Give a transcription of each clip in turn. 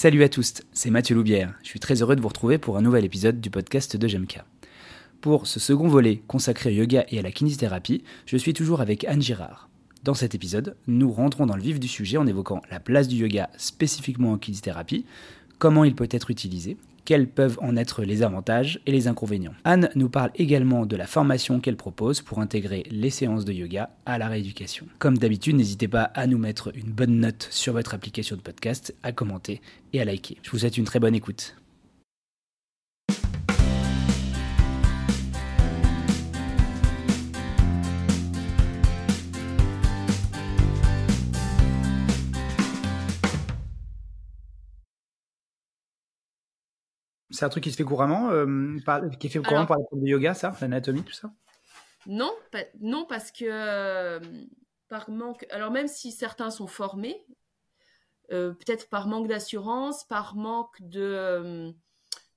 Salut à tous, c'est Mathieu Loubière. Je suis très heureux de vous retrouver pour un nouvel épisode du podcast de Jemka. Pour ce second volet consacré au yoga et à la kinésithérapie, je suis toujours avec Anne Girard. Dans cet épisode, nous rentrons dans le vif du sujet en évoquant la place du yoga spécifiquement en kinésithérapie, comment il peut être utilisé, quels peuvent en être les avantages et les inconvénients. Anne nous parle également de la formation qu'elle propose pour intégrer les séances de yoga à la rééducation. Comme d'habitude, n'hésitez pas à nous mettre une bonne note sur votre application de podcast, à commenter et à liker. Je vous souhaite une très bonne écoute. C'est un truc qui se fait couramment, euh, qui est fait couramment par la prof de yoga, ça, l'anatomie, tout ça Non, non parce que euh, par manque. Alors même si certains sont formés, euh, peut-être par manque d'assurance, par manque de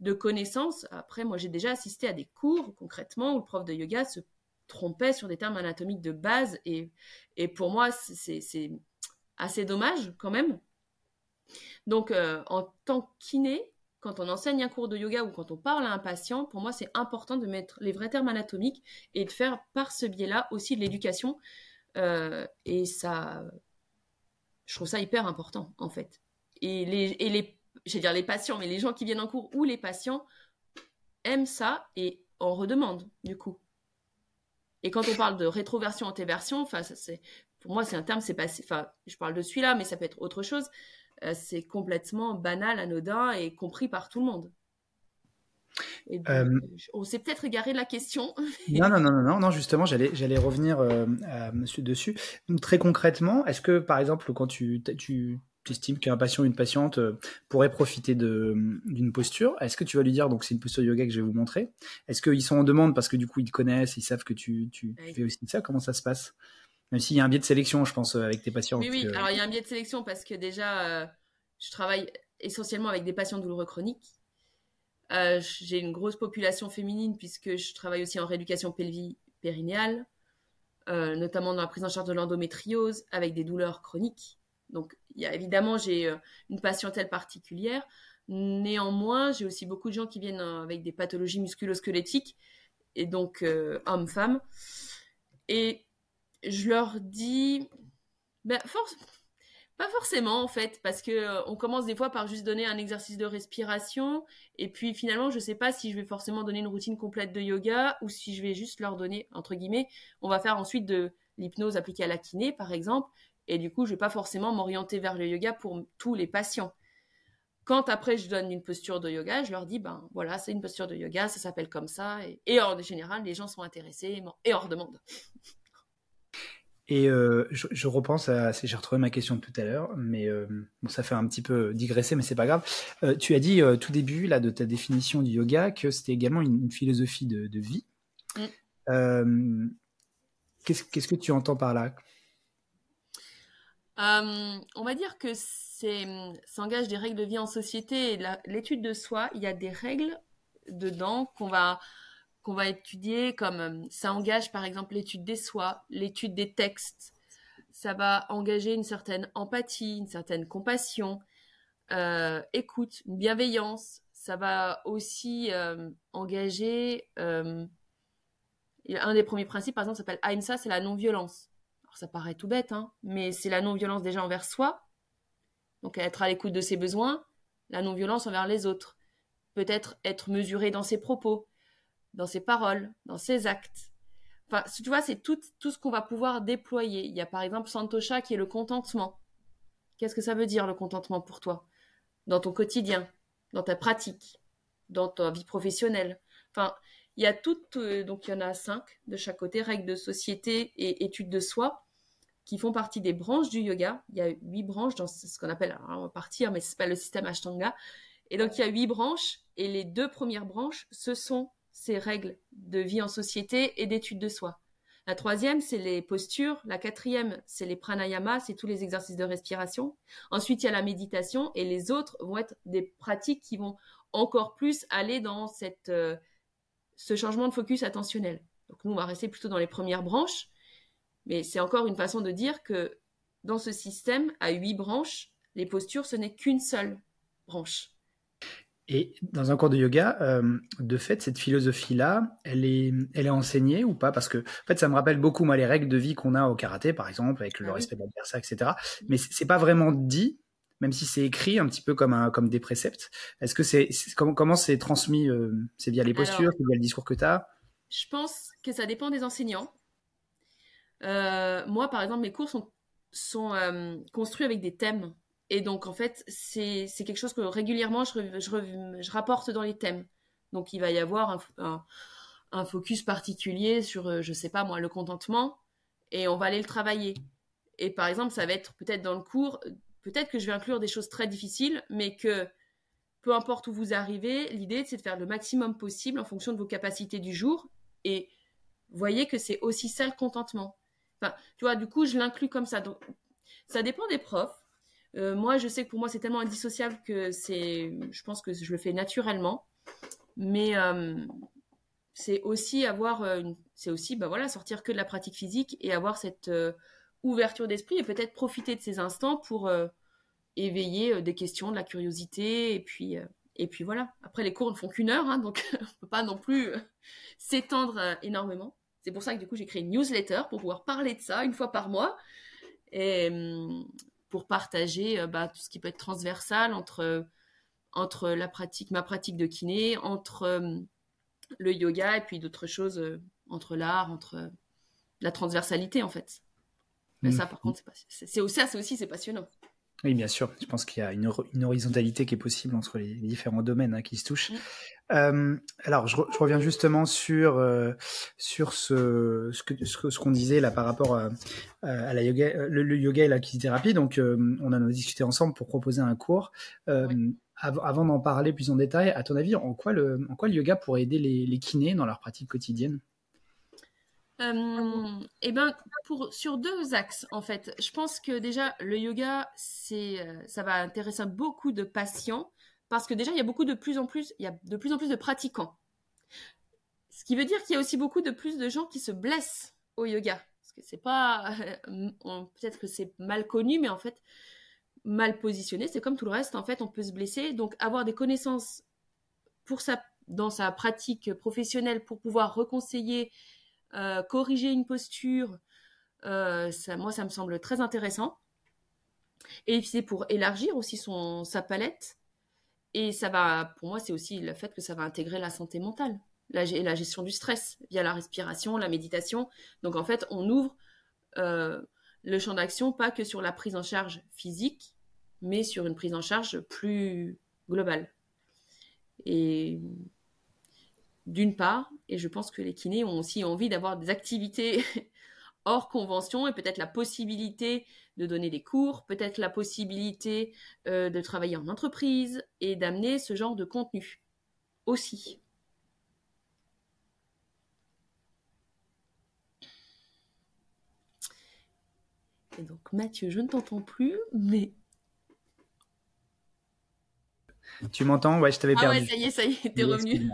de connaissances. Après, moi, j'ai déjà assisté à des cours concrètement où le prof de yoga se trompait sur des termes anatomiques de base et, et pour moi, c'est assez dommage quand même. Donc, en tant qu'iné, quand on enseigne un cours de yoga ou quand on parle à un patient, pour moi, c'est important de mettre les vrais termes anatomiques et de faire par ce biais-là aussi de l'éducation. Euh, et ça, je trouve ça hyper important, en fait. Et les, je dire les patients, mais les gens qui viennent en cours ou les patients aiment ça et en redemandent, du coup. Et quand on parle de rétroversion, antéversion, enfin, c'est, pour moi, c'est un terme, c'est pas, enfin, je parle de celui-là, mais ça peut être autre chose. Euh, c'est complètement banal, anodin et compris par tout le monde. Euh, on s'est peut-être égaré de la question. non, non, non, non, non, justement, j'allais, revenir euh, à dessus. très concrètement, est-ce que, par exemple, quand tu, tu estimes qu'un patient ou une patiente pourrait profiter d'une posture, est-ce que tu vas lui dire, donc c'est une posture yoga que je vais vous montrer Est-ce qu'ils sont en demande parce que du coup ils te connaissent, ils savent que tu, tu fais aussi ça Comment ça se passe? Même s'il y a un biais de sélection, je pense, euh, avec tes patients. Oui, oui. Alors, il y a un biais de sélection parce que déjà, euh, je travaille essentiellement avec des patients douloureux chroniques. Euh, j'ai une grosse population féminine puisque je travaille aussi en rééducation pelvie périnéale, notamment dans la prise en charge de l'endométriose avec des douleurs chroniques. Donc, y a, évidemment, j'ai une patientèle particulière. Néanmoins, j'ai aussi beaucoup de gens qui viennent avec des pathologies musculo-squelettiques, et donc hommes-femmes. Et je leur dis, ben, force, pas forcément en fait, parce que euh, on commence des fois par juste donner un exercice de respiration, et puis finalement, je sais pas si je vais forcément donner une routine complète de yoga ou si je vais juste leur donner entre guillemets. On va faire ensuite de l'hypnose appliquée à la kiné, par exemple, et du coup, je vais pas forcément m'orienter vers le yoga pour tous les patients. Quand après je donne une posture de yoga, je leur dis ben voilà, c'est une posture de yoga, ça s'appelle comme ça, et, en général, les gens sont intéressés et hors demande. Et euh, je, repense à, j'ai retrouvé ma question de tout à l'heure, mais euh, bon, ça fait un petit peu digresser, mais c'est pas grave. Euh, tu as dit tout début là de ta définition du yoga que c'était également une, philosophie de, vie. Mm. Qu'est-ce que tu entends par là? On va dire que c'est s'engage des règles de vie en société. L'étude de soi, il y a des règles dedans qu'on va qu'on va étudier, comme euh, ça engage par exemple l'étude des soi, l'étude des textes, ça va engager une certaine empathie, une certaine compassion, euh, écoute, une bienveillance, ça va aussi euh, engager un des premiers principes, par exemple, s'appelle AIMSA, c'est la non-violence. Alors ça paraît tout bête, hein, mais c'est la non-violence déjà envers soi, donc être à l'écoute de ses besoins, la non-violence envers les autres, peut-être être mesuré dans ses propos, dans ses paroles, dans ses actes. Enfin, tu vois, c'est tout, ce qu'on va pouvoir déployer. Il y a par exemple Santosha qui est le contentement. Qu'est-ce que ça veut dire le contentement pour toi? Dans ton quotidien, dans ta pratique, dans ta vie professionnelle. Enfin, il y a toutes, euh, donc il y en a cinq de chaque côté, règles de société et études de soi, qui font partie des branches du yoga. Il y a huit branches dans ce qu'on appelle, alors on va partir, mais c'est pas le système Ashtanga. Et donc il y a huit branches, et les deux premières branches, ce sont ces règles de vie en société et d'étude de soi. La troisième, c'est les postures. La quatrième, c'est les pranayamas, c'est tous les exercices de respiration. Ensuite, il y a la méditation et les autres vont être des pratiques qui vont encore plus aller dans cette, euh, ce changement de focus attentionnel. Donc nous, on va rester plutôt dans les premières branches, mais c'est encore une façon de dire que dans ce système, à huit branches, les postures, ce n'est qu'une seule branches. Et dans un cours de yoga, euh, de fait, cette philosophie-là, elle est, elle est enseignée ou pas? Parce que, en fait, ça me rappelle beaucoup, moi, les règles de vie qu'on a au karaté, par exemple, avec le Ah oui. respect de l'adversaire, etc. Mais c'est pas vraiment dit, même si c'est écrit un petit peu comme, un, comme des préceptes. Est-ce que c'est, comment, comment c'est transmis euh, C'est via les postures, Alors- c'est via le discours que tu as Je pense que ça dépend des enseignants. Euh, moi, par exemple, mes cours sont, sont construits avec des thèmes. Et donc, en fait, c'est quelque chose que régulièrement, je, rapporte dans les thèmes. Donc, il va y avoir un, focus particulier sur, euh, je sais pas moi, le contentement. Et on va aller le travailler. Et par exemple, ça va être peut-être dans le cours, peut-être que je vais inclure des choses très difficiles, mais que peu importe où vous arrivez, l'idée c'est de faire le maximum possible en fonction de vos capacités du jour. Et voyez que c'est aussi ça le contentement. Enfin, tu vois, du coup, je l'inclus comme ça. Donc, ça dépend des profs. Euh, moi, je sais que pour moi, c'est tellement indissociable que c'est, je pense que je le fais naturellement. Mais euh, c'est aussi avoir, euh, une- c'est aussi, bah voilà, sortir que de la pratique physique et avoir cette ouverture d'esprit et peut-être profiter de ces instants pour éveiller des questions, de la curiosité et puis et puis voilà. Après, les cours ne font qu'une heure, hein, donc on peut pas non plus s'étendre énormément. C'est pour ça que du coup j'ai créé une newsletter pour pouvoir parler de ça une fois par mois et hum, pour partager euh, bah, tout ce qui peut être transversal entre euh, entre la pratique, ma pratique de kiné, entre euh, le yoga et puis d'autres choses, entre l'art, entre la transversalité en fait. Mais ça, par contre, c'est pas- c'est c'est aussi ça, c'est aussi c'est passionnant. Oui, bien sûr. Je pense qu'il y a une, hor- une horizontalité qui est possible entre les, différents domaines hein, qui se touchent. Mm. Euh, alors, je, re- je reviens justement sur euh, sur ce ce que ce que- ce qu'on disait là par rapport à, à la yoga, euh, le, le yoga et la kinésithérapie. Donc, euh, on en a discuté ensemble pour proposer un cours. Euh, av- avant d'en parler plus en détail, à ton avis, en quoi le en quoi le yoga pourrait aider les, les kinés dans leur pratique quotidienne? Euh, eh ben, pour, sur deux axes, en fait. Je pense que déjà, le yoga, c'est, euh, ça va intéresser beaucoup de patients parce que déjà, il y a beaucoup de plus en plus, il y a de plus en plus de pratiquants. Ce qui veut dire qu'il y a aussi beaucoup de plus de gens qui se blessent au yoga. Parce que c'est pas, peut-être que c'est mal connu, mais en fait, mal positionné. C'est comme tout le reste. En fait, on peut se blesser. Donc, avoir des connaissances pour sa, dans sa pratique professionnelle pour pouvoir reconseiller euh, corriger une posture, euh, moi, ça me semble très intéressant. Et c'est pour élargir aussi son, sa palette. Et ça va, pour moi, c'est aussi le fait que ça va intégrer la santé mentale, la, la gestion du stress via la respiration, la méditation. Donc, en fait, on ouvre euh, le champ d'action pas que sur la prise en charge physique, mais sur une prise en charge plus globale. Et d'une part, et je pense que les kinés ont aussi envie d'avoir des activités hors convention et peut-être la possibilité de donner des cours, peut-être la possibilité euh, de travailler en entreprise et d'amener ce genre de contenu aussi. Et donc Mathieu, je ne t'entends plus, mais... Tu m'entends? Ouais, je t'avais Ah perdu. ouais, ça y est, ça y est, t'es revenu.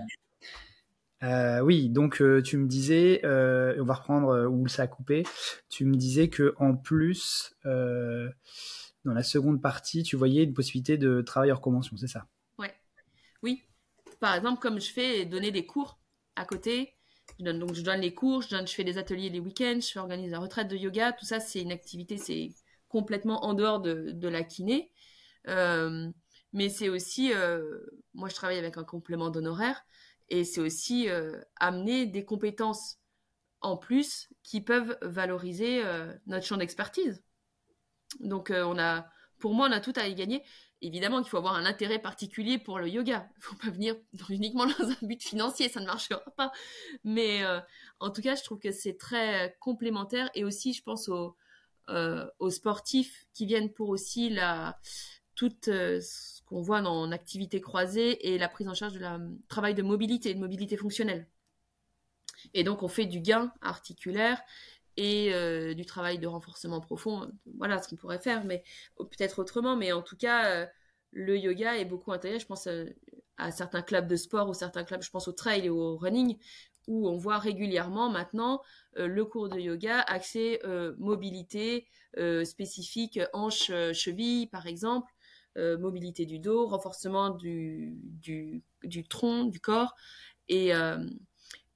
Euh, oui, donc euh, tu me disais, euh, on va reprendre où ça a coupé. Tu me disais que en plus, dans la seconde partie, tu voyais une possibilité de travail hors convention, c'est ça? Ouais. Oui. Par exemple, comme je fais donner des cours à côté, je donne, donc je donne les cours, je, fais des ateliers les week-ends, je organise la retraite de yoga, tout ça, c'est une activité, c'est complètement en dehors de, de la kiné. Mais c'est aussi, moi je travaille avec un complément d'honoraires, et c'est aussi euh, amener des compétences en plus qui peuvent valoriser euh, notre champ d'expertise. Donc euh, on a, pour moi, on a tout à y gagner. Évidemment qu'il faut avoir un intérêt particulier pour le yoga. Il faut pas venir uniquement dans un but financier, ça ne marchera pas. Mais en tout cas, je trouve que c'est très complémentaire et aussi, je pense aux, aux sportifs qui viennent pour aussi la tout ce qu'on voit dans activité croisée et la prise en charge de la travail de mobilité, de mobilité fonctionnelle. Et donc, on fait du gain articulaire et euh, du travail de renforcement profond. Voilà ce qu'on pourrait faire, mais peut-être autrement. Mais en tout cas, euh, le yoga est beaucoup intégré. Je pense euh, à certains clubs de sport ou certains clubs, je pense au trail et au running, où on voit régulièrement maintenant le cours de yoga axé mobilité spécifique hanche, cheville, par exemple. Mobilité du dos, renforcement du, du, du, tronc, du corps, et,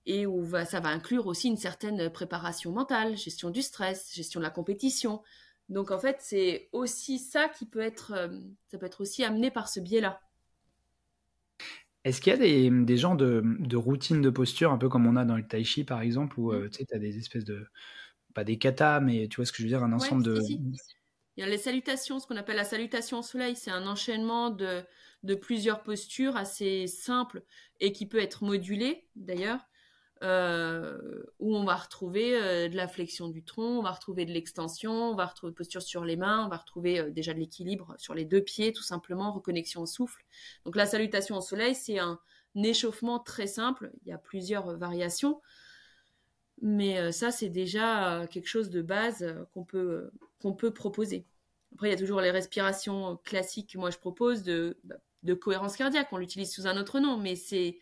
et où va, ça va inclure aussi une certaine préparation mentale, gestion du stress, gestion de la compétition. Donc en fait, c'est aussi ça qui peut être, ça peut être aussi amené par ce biais-là. Est-ce qu'il y a des, des genres de, de routines de posture, un peu comme on a dans le tai chi par exemple, où mmh. tu sais, as des espèces de, pas des katas, mais tu vois ce que je veux dire, un ensemble de... Il y a les salutations, ce qu'on appelle la salutation au soleil, c'est un enchaînement de, plusieurs postures assez simples et qui peut être modulé d'ailleurs, euh, où on va retrouver euh, de la flexion du tronc, on va retrouver de l'extension, on va retrouver posture sur les mains, on va retrouver euh, déjà de l'équilibre sur les deux pieds, tout simplement, reconnexion au souffle. Donc la salutation au soleil, c'est un échauffement très simple, il y a plusieurs variations. Mais ça, c'est déjà quelque chose de base qu'on peut proposer. Après, il y a toujours les respirations classiques que moi je propose de, bah, cohérence cardiaque. On l'utilise sous un autre nom, mais c'est,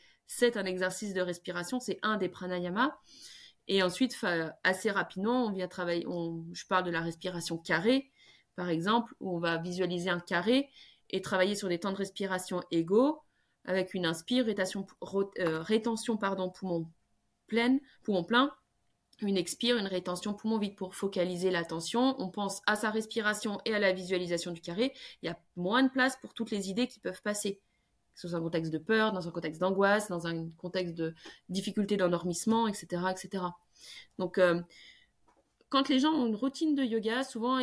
un exercice de respiration, c'est un des pranayama. Et ensuite, assez rapidement, on vient travailler, je parle de la respiration carrée, par exemple, où on va visualiser un carré et travailler sur des temps de respiration égaux, avec une inspire, rétention, rétention pardon, poumon pleine, poumon plein, une expire, une rétention poumon vide pour focaliser l'attention. On pense à sa respiration et à la visualisation du carré. Il y a moins de place pour toutes les idées qui peuvent passer. Dans un contexte de peur, dans un contexte d'angoisse, dans un contexte de difficulté d'endormissement, etc., etc. Donc, euh, quand les gens ont une routine de yoga, souvent,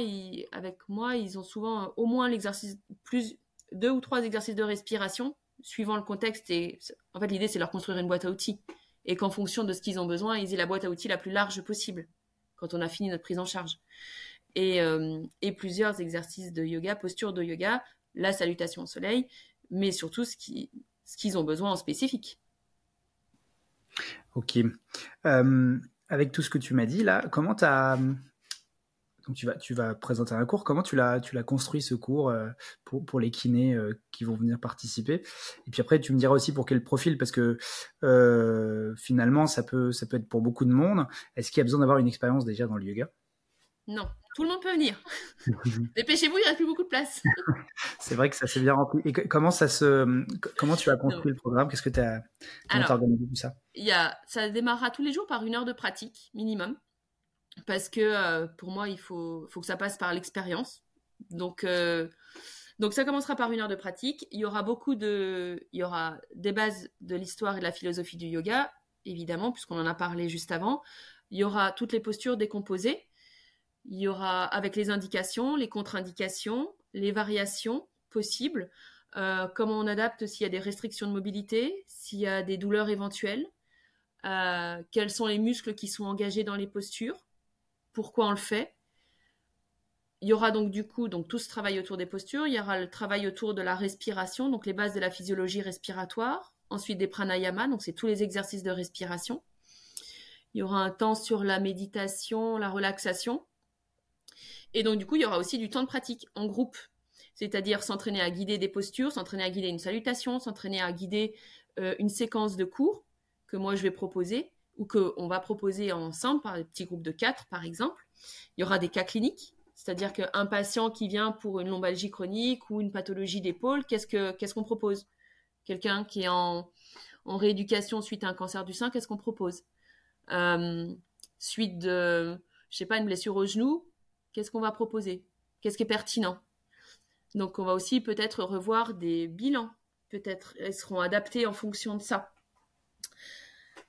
avec moi, ils ont souvent au moins l'exercice, plus deux ou trois exercices de respiration, suivant le contexte. Et en fait, l'idée, c'est leur construire une boîte à outils et qu'en fonction de ce qu'ils ont besoin, ils aient la boîte à outils la plus large possible quand on a fini notre prise en charge. Et, euh, plusieurs exercices de yoga, posture de yoga, la salutation au soleil, mais surtout ce qu'ils ont besoin en spécifique. Ok. Euh, avec tout ce que tu m'as dit là, comment tu as donc tu vas, tu vas présenter un cours. Comment tu l'as, tu l'as construit ce cours euh, pour, pour les kinés euh, qui vont venir participer? Et puis après, tu me diras aussi pour quel profil, parce que euh, finalement, ça peut, ça peut être pour beaucoup de monde. Est-ce qu'il y a besoin d'avoir une expérience déjà dans le yoga? Non, tout le monde peut venir. Dépêchez-vous, il n'y a plus beaucoup de place. C'est vrai que ça s'est bien rempli. Et comment ça se, comment tu as construit le programme? Qu'est-ce que tu as, comment as organisé tout ça? Il y a, ça démarrera tous les jours par une heure de pratique minimum parce que euh, pour moi, il faut, que ça passe par l'expérience. Donc, euh, donc ça commencera par une heure de pratique. Il y aura beaucoup de, il y aura des bases de l'histoire et de la philosophie du yoga, évidemment, puisqu'on en a parlé juste avant. Il y aura toutes les postures décomposées. Il y aura avec les indications, les contre-indications, les variations possibles, euh, comment on adapte s'il y a des restrictions de mobilité, s'il y a des douleurs éventuelles, quels sont les muscles qui sont engagés dans les postures pourquoi on le fait. Il y aura donc du coup donc tout ce travail autour des postures, il y aura le travail autour de la respiration, donc les bases de la physiologie respiratoire, ensuite des pranayama, donc c'est tous les exercices de respiration. Il y aura un temps sur la méditation, la relaxation. Et donc du coup, il y aura aussi du temps de pratique en groupe, c'est-à-dire s'entraîner à guider des postures, s'entraîner à guider une salutation, s'entraîner à guider euh, une séquence de cours que moi je vais proposer ou qu'on va proposer ensemble par des petits groupes de quatre, par exemple. Il y aura des cas cliniques, c'est-à-dire qu'un patient qui vient pour une lombalgie chronique ou une pathologie d'épaule, qu'est-ce que qu'est-ce qu'on propose? Quelqu'un qui est en, rééducation suite à un cancer du sein, qu'est-ce qu'on propose? Euh, Suite de, je sais pas, une blessure au genou, qu'est-ce qu'on va proposer? Qu'est-ce qui est pertinent? Donc on va aussi peut-être revoir des bilans, peut-être elles seront adaptés en fonction de ça.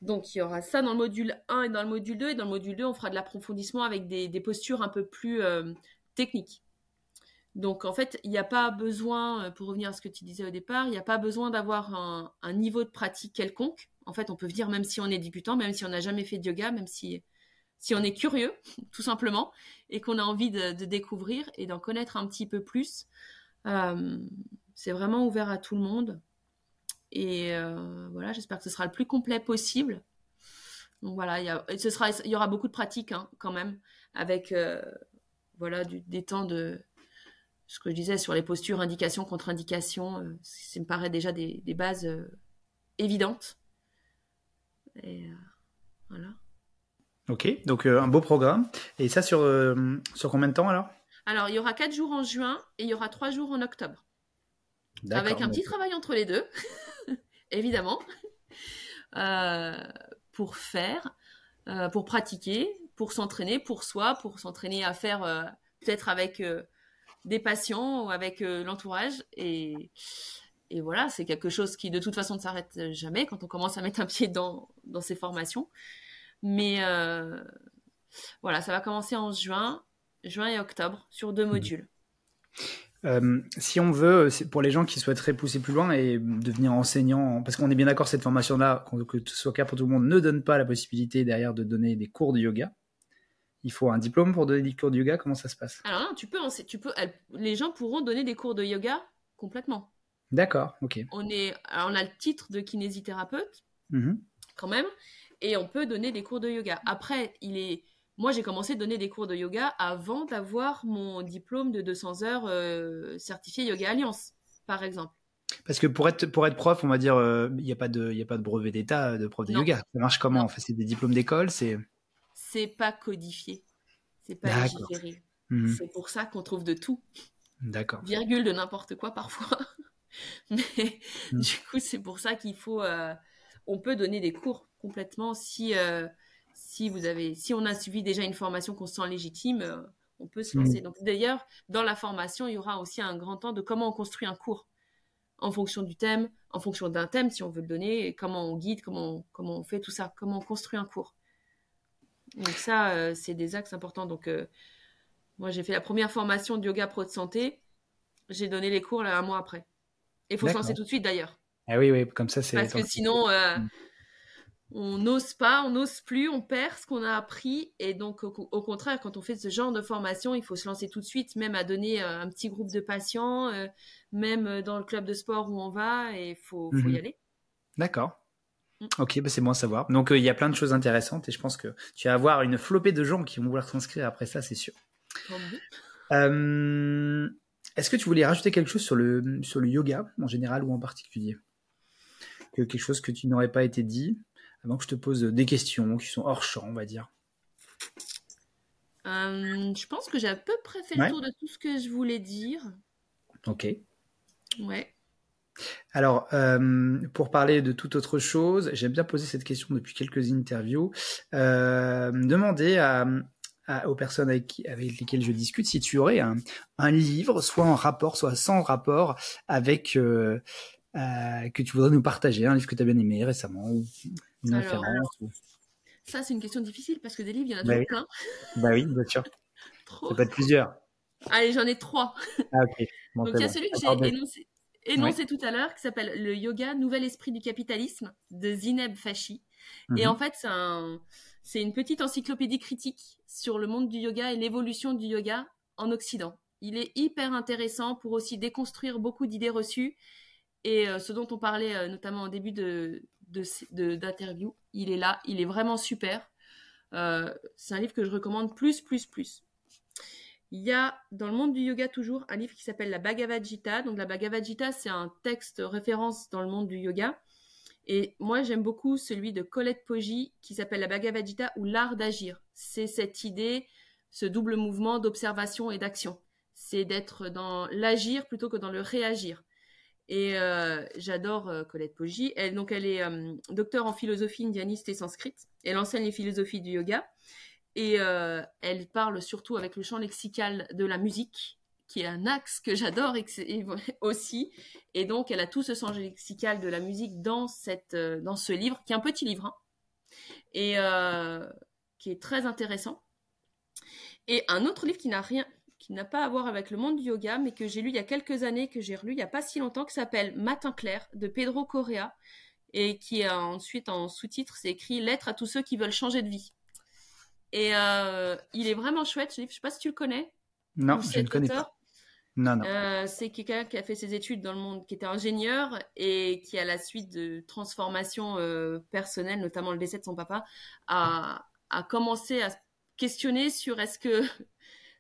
Donc il y aura ça dans le module 1 et dans le module 2. Et dans le module 2, on fera de l'approfondissement avec des, postures un peu plus euh, techniques. Donc en fait, il n'y a pas besoin, euh, pour revenir à ce que tu disais au départ, il n'y a pas besoin d'avoir un, niveau de pratique quelconque. En fait, on peut venir même si on est débutant, même si on n'a jamais fait de yoga, même si, si on est curieux, tout simplement, et qu'on a envie de, découvrir et d'en connaître un petit peu plus. Euh, c'est vraiment ouvert à tout le monde. Et euh, voilà, j'espère que ce sera le plus complet possible. Donc voilà, il y, a, ce sera, il y aura beaucoup de pratiques hein, quand même, avec euh, voilà du, des temps de ce que je disais sur les postures, indications, contre-indications. Euh, ça me paraît déjà des, des bases évidentes. Et voilà. Ok, donc un beau programme. Et ça sur, sur combien de temps alors? Alors, il y aura quatre jours en juin et il y aura trois jours en octobre. avec un petit travail entre les deux, évidemment, euh, pour faire, euh, pour pratiquer, pour s'entraîner pour soi, pour s'entraîner à faire euh, peut-être avec des patients ou avec l'entourage. Et, et voilà, c'est quelque chose qui de toute façon ne s'arrête jamais quand on commence à mettre un pied dans, dans ces formations. Mais voilà, ça va commencer en juin, juin et octobre sur deux mmh. modules. Euh, si on veut, pour les gens qui souhaiteraient pousser plus loin et devenir enseignant, parce qu'on est bien d'accord, cette formation-là, que ce soit clair pour tout le monde, ne donne pas la possibilité derrière de donner des cours de yoga. Il faut un diplôme pour donner des cours de yoga. Comment ça se passe? Alors non, tu peux, tu peux, les gens pourront donner des cours de yoga complètement. D'accord, ok. On est, on a le titre de kinésithérapeute, mmh quand même, et on peut donner des cours de yoga. Après, il est moi, j'ai commencé à donner des cours de yoga avant d'avoir mon diplôme de 200 heures euh, certifié Yoga Alliance, par exemple. Parce que pour être, pour être prof, on va dire, il euh, n'y a, pas de, a pas de brevet d'état de prof de yoga. Ça marche comment En fait, c'est des diplômes d'école c'est... C'est pas codifié. C'est pas légiféré. Mhm. C'est pour ça qu'on trouve de tout. D'accord. Virgule de n'importe quoi parfois. Mais mhm. du coup, c'est pour ça qu'il faut... Euh, on peut donner des cours complètement si si vous avez, si on a suivi déjà une formation qu'on se sent légitime, euh, on peut se lancer. Mm. Donc d'ailleurs, dans la formation, il y aura aussi un grand temps de comment on construit un cours en fonction du thème, en fonction d'un thème si on veut le donner, et comment on guide, comment on, comment on fait tout ça, comment on construit un cours. Donc ça, euh, c'est des axes importants. Donc euh, moi, j'ai fait la première formation de yoga pro de santé. J'ai donné les cours là, un mois après. Et il faut se lancer tout de suite d'ailleurs. Ah oui, oui, comme ça c'est. Parce que sinon, on n'ose pas, on n'ose plus, on perd ce qu'on a appris. Et donc, au, contraire, quand on fait ce genre de formation, il faut se lancer tout de suite, même à donner euh, un petit groupe de patients, euh, même euh, dans le club de sport où on va, et il faut, y mhm. aller. D'accord. Mm. Ok, bah c'est bon à savoir. Donc, il y a plein de choses intéressantes et je pense que tu vas avoir une flopée de gens qui vont vouloir s'inscrire après ça, c'est sûr. Est-ce que tu voulais rajouter quelque chose sur le, sur le yoga en général ou en particulier? Quelque chose que tu n'aurais pas été dit? Avant que je te pose des questions qui sont hors champ, on va dire euh, Je pense que j'ai à peu près fait le tour de tout ce que je voulais dire. Ok. Ouais. Alors, euh, pour parler de toute autre chose, j'aime bien poser cette question depuis quelques interviews. Euh, demander aux personnes avec, lesquelles je discute si tu aurais un, livre, soit en rapport, soit sans rapport, avec que tu voudrais nous partager, un livre que tu as bien aimé récemment, ça, c'est une question difficile parce que des livres, il y en a bah plein. Bah oui, bien sûr. Trop. Ça peut être plusieurs. Allez, j'en ai trois. Ah, ok. Donc, il y a celui que j'ai énoncé, tout à l'heure qui s'appelle Le Yoga, Nouvel Esprit du Capitalisme de Zineb Fashi. Et mhm. en fait, c'est un, une petite encyclopédie critique sur le monde du yoga et l'évolution du yoga en Occident. Il est hyper intéressant pour aussi déconstruire beaucoup d'idées reçues et euh, ce dont on parlait euh, notamment au début de, d'interview. il est là, il est vraiment super. Euh, c'est un livre que je recommande plus, plus, plus. Il y a dans le monde du yoga toujours un livre qui s'appelle la Bhagavad Gita. Donc la Bhagavad Gita, c'est un texte référence dans le monde du yoga. Et moi, j'aime beaucoup celui de Colette Poggi qui s'appelle la Bhagavad Gita ou l'art d'agir. C'est cette idée, ce double mouvement d'observation et d'action. C'est d'être dans l'agir plutôt que dans le réagir. Et euh, j'adore euh, Colette Poggi. Elle, donc, elle est euh, docteur en philosophie indianiste et sanscrite. Elle enseigne les philosophies du yoga. Et elle parle surtout avec le champ lexical de la musique, qui est un axe que j'adore aussi. Et donc, elle a tout ce champ lexical de la musique dans, cette, dans ce livre, qui est un petit livre, hein, et qui est très intéressant. Et un autre livre qui n'a rien, qui n'a pas à voir avec le monde du yoga, mais que j'ai lu il y a quelques années, que j'ai relu il n'y a pas si longtemps, qui s'appelle Matin clair de Pedro Correa, et qui a ensuite en sous-titre, c'est écrit Lettre à tous ceux qui veulent changer de vie. Et euh, il est vraiment chouette, ce livre. Je sais pas si tu le connais. Non, je ne connais pas. Non, non. Euh, c'est quelqu'un qui a fait ses études dans le monde, qui était ingénieur et qui, à la suite de transformations euh, personnelles, notamment le décès de son papa, a, a commencé à questionner sur est-ce que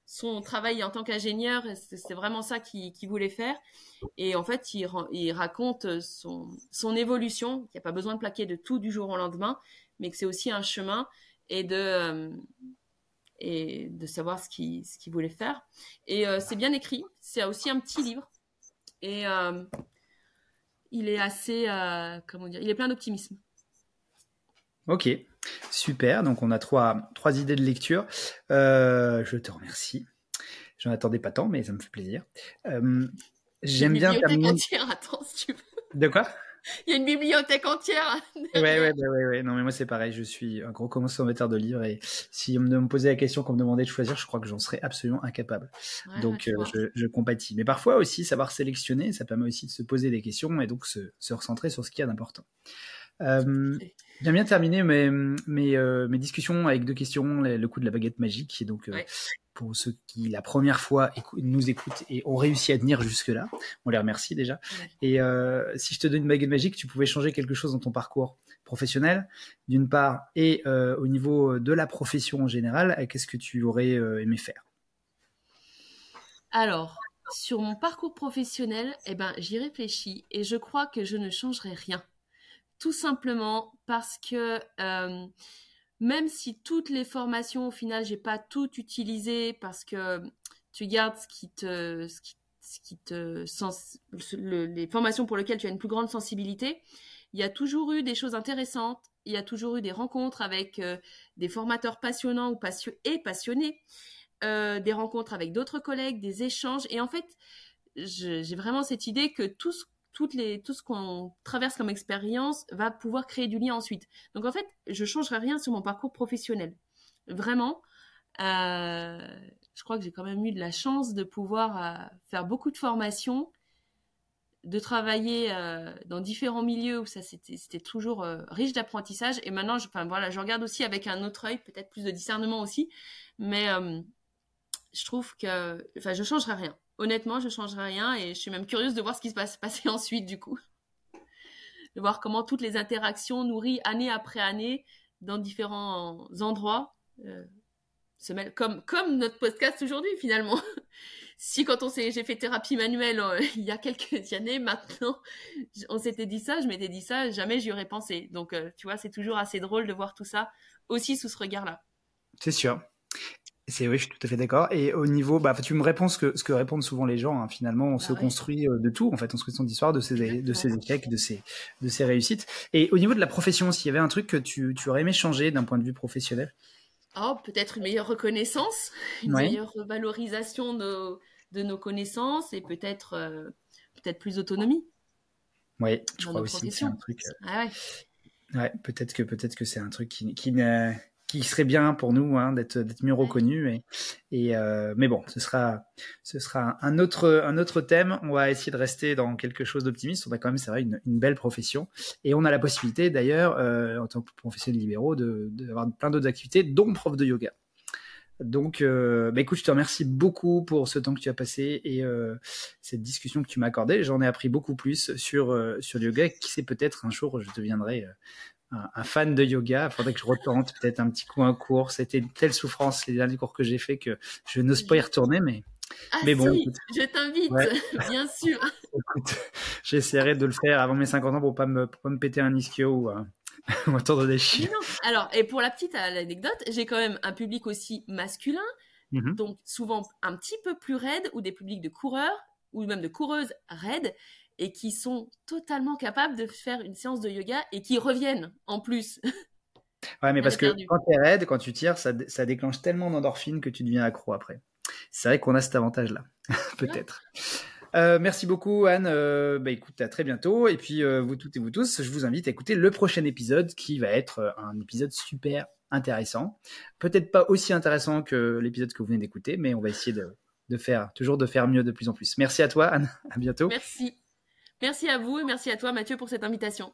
son travail en tant qu'ingénieur, c'est vraiment ça qu'il voulait faire. Et en fait, il, raconte son, évolution, qu'il n'y a pas besoin de plaquer de tout du jour au lendemain, mais que c'est aussi un chemin et de, euh, et de savoir ce qu'il voulait faire. Et euh, c'est bien écrit, c'est aussi un petit livre. et il est assez, comment dire, il est plein d'optimisme. Ok, super. Donc on a trois, trois idées de lecture. je te remercie. J'en attendais pas tant, mais ça me fait plaisir. J'aime bien terminer. Entière, attends, si tu veux. De quoi? Il y a une bibliothèque entière. ouais, ouais, ouais, ouais, Non, mais moi, c'est pareil. Je suis un gros consommateur de livres et si on me posait la question, qu'on me demandait de choisir, je crois que j'en serais absolument incapable. donc, euh, je, je, compatis. Mais parfois aussi, savoir sélectionner, ça permet aussi de se poser des questions et donc se, se recentrer sur ce qu'il y a d'important. Euh, J'aime bien terminer mes, mes, euh, mes, discussions avec deux questions, le coup de la baguette magique. Et donc, euh, pour ceux qui la première fois nous écoutent et ont réussi à tenir jusque-là, on les remercie déjà. Et euh, si je te donne une baguette magique, tu pouvais changer quelque chose dans ton parcours professionnel, d'une part, et au niveau de la profession en général, qu'est-ce que tu aurais aimé faire? Alors, sur mon parcours professionnel, eh ben, j'y réfléchis et je crois que je ne changerai rien tout simplement parce que euh, même si toutes les formations, au final, j'ai pas tout utilisé parce que tu gardes ce qui te, ce qui, te sens, les formations pour lesquelles tu as une plus grande sensibilité, il y a toujours eu des choses intéressantes, il y a toujours eu des rencontres avec euh, des formateurs passionnants ou et passionnés, euh, des rencontres avec d'autres collègues, des échanges. Et en fait, j'ai vraiment cette idée que tout ce tout ce qu'on traverse comme expérience va pouvoir créer du lien ensuite. Donc en fait, je changerai rien sur mon parcours professionnel. Vraiment, euh, je crois que j'ai quand même eu de la chance de pouvoir euh, faire beaucoup de formations, de travailler euh, dans différents milieux où ça c'était toujours riche d'apprentissage. Et maintenant, je, voilà, je regarde aussi avec un autre œil, peut-être plus de discernement aussi, mais je trouve que, enfin, je changerai rien honnêtement, je changerai rien et je suis même curieuse de voir ce qui se passe passer ensuite du coup. De voir comment toutes les interactions nourries année après année dans différents endroits euh, se mêlent comme comme notre podcast aujourd'hui finalement. si quand on s'est j'ai fait thérapie manuelle euh, il y a quelques années maintenant on s'était dit ça, je m'étais dit ça, jamais j'y aurais pensé. Donc euh, tu vois, c'est toujours assez drôle de voir tout ça aussi sous ce regard-là. C'est sûr. C'est oui, je suis tout à fait d'accord. Et au niveau, bah, tu me réponds ce que ce que répondent souvent les gens. Hein. Finalement, on bah se construit euh, de tout. En fait, on se construit son histoire, de ses de ses échecs, de ses de ses réussites. Et au niveau de la profession, s'il y avait un truc que tu, tu aurais aimé changer d'un point de vue professionnel? Oh, peut-être une meilleure reconnaissance, une meilleure valorisation de, de nos connaissances et peut-être euh, peut-être plus d'autonomie. Oui, je crois aussi que c'est un truc. Euh, ah ouais. Ouais, peut-être que peut-être que c'est un truc qui, qui qui serait bien pour nous hein, d'être d'être mieux reconnus et, et euh, mais bon ce sera ce sera un autre un autre thème on va essayer de rester dans quelque chose d'optimiste on a quand même c'est vrai une, une, belle profession et on a la possibilité d'ailleurs euh, en tant que professionnel libéraux de d'avoir plein d'autres activités dont prof de yoga donc, euh, bah écoute, je te remercie beaucoup pour ce temps que tu as passé et euh, cette discussion que tu m'as accordée. J'en ai appris beaucoup plus sur euh, sur le yoga. Qui sait peut-être un jour je deviendrai euh, un, fan de yoga. Il faudrait que je retente peut-être un petit coup un cours. C'était une telle souffrance les derniers cours que j'ai fait que je n'ose pas y retourner, mais. Ah mais bon, je t'invite, bien sûr. écoute, j'essaierai de le faire avant mes 50 ans pour pas me, pas me péter un ischio ou, un ou des chiens. Alors, et pour la petite anecdote, j'ai quand même un public aussi masculin, mm-hmm. donc souvent un petit peu plus raide, ou des publics de coureurs, ou même de coureuses raides et qui sont totalement capables de faire une séance de yoga et qui reviennent en plus. Ouais, mais parce que quand tu es raide, quand tu tires, ça, ça déclenche tellement d'endorphines que tu deviens accro après. C'est vrai qu'on a cet avantage-là, peut-être. Euh, merci beaucoup Anne. Euh, bah, écoute, à très bientôt. Et puis euh, vous toutes et vous tous, je vous invite à écouter le prochain épisode qui va être un épisode super intéressant. Peut-être pas aussi intéressant que l'épisode que vous venez d'écouter, mais on va essayer de, de, faire toujours de faire mieux de plus en plus. Merci à toi Anne. À bientôt. Merci. Merci à vous et merci à toi Mathieu pour cette invitation.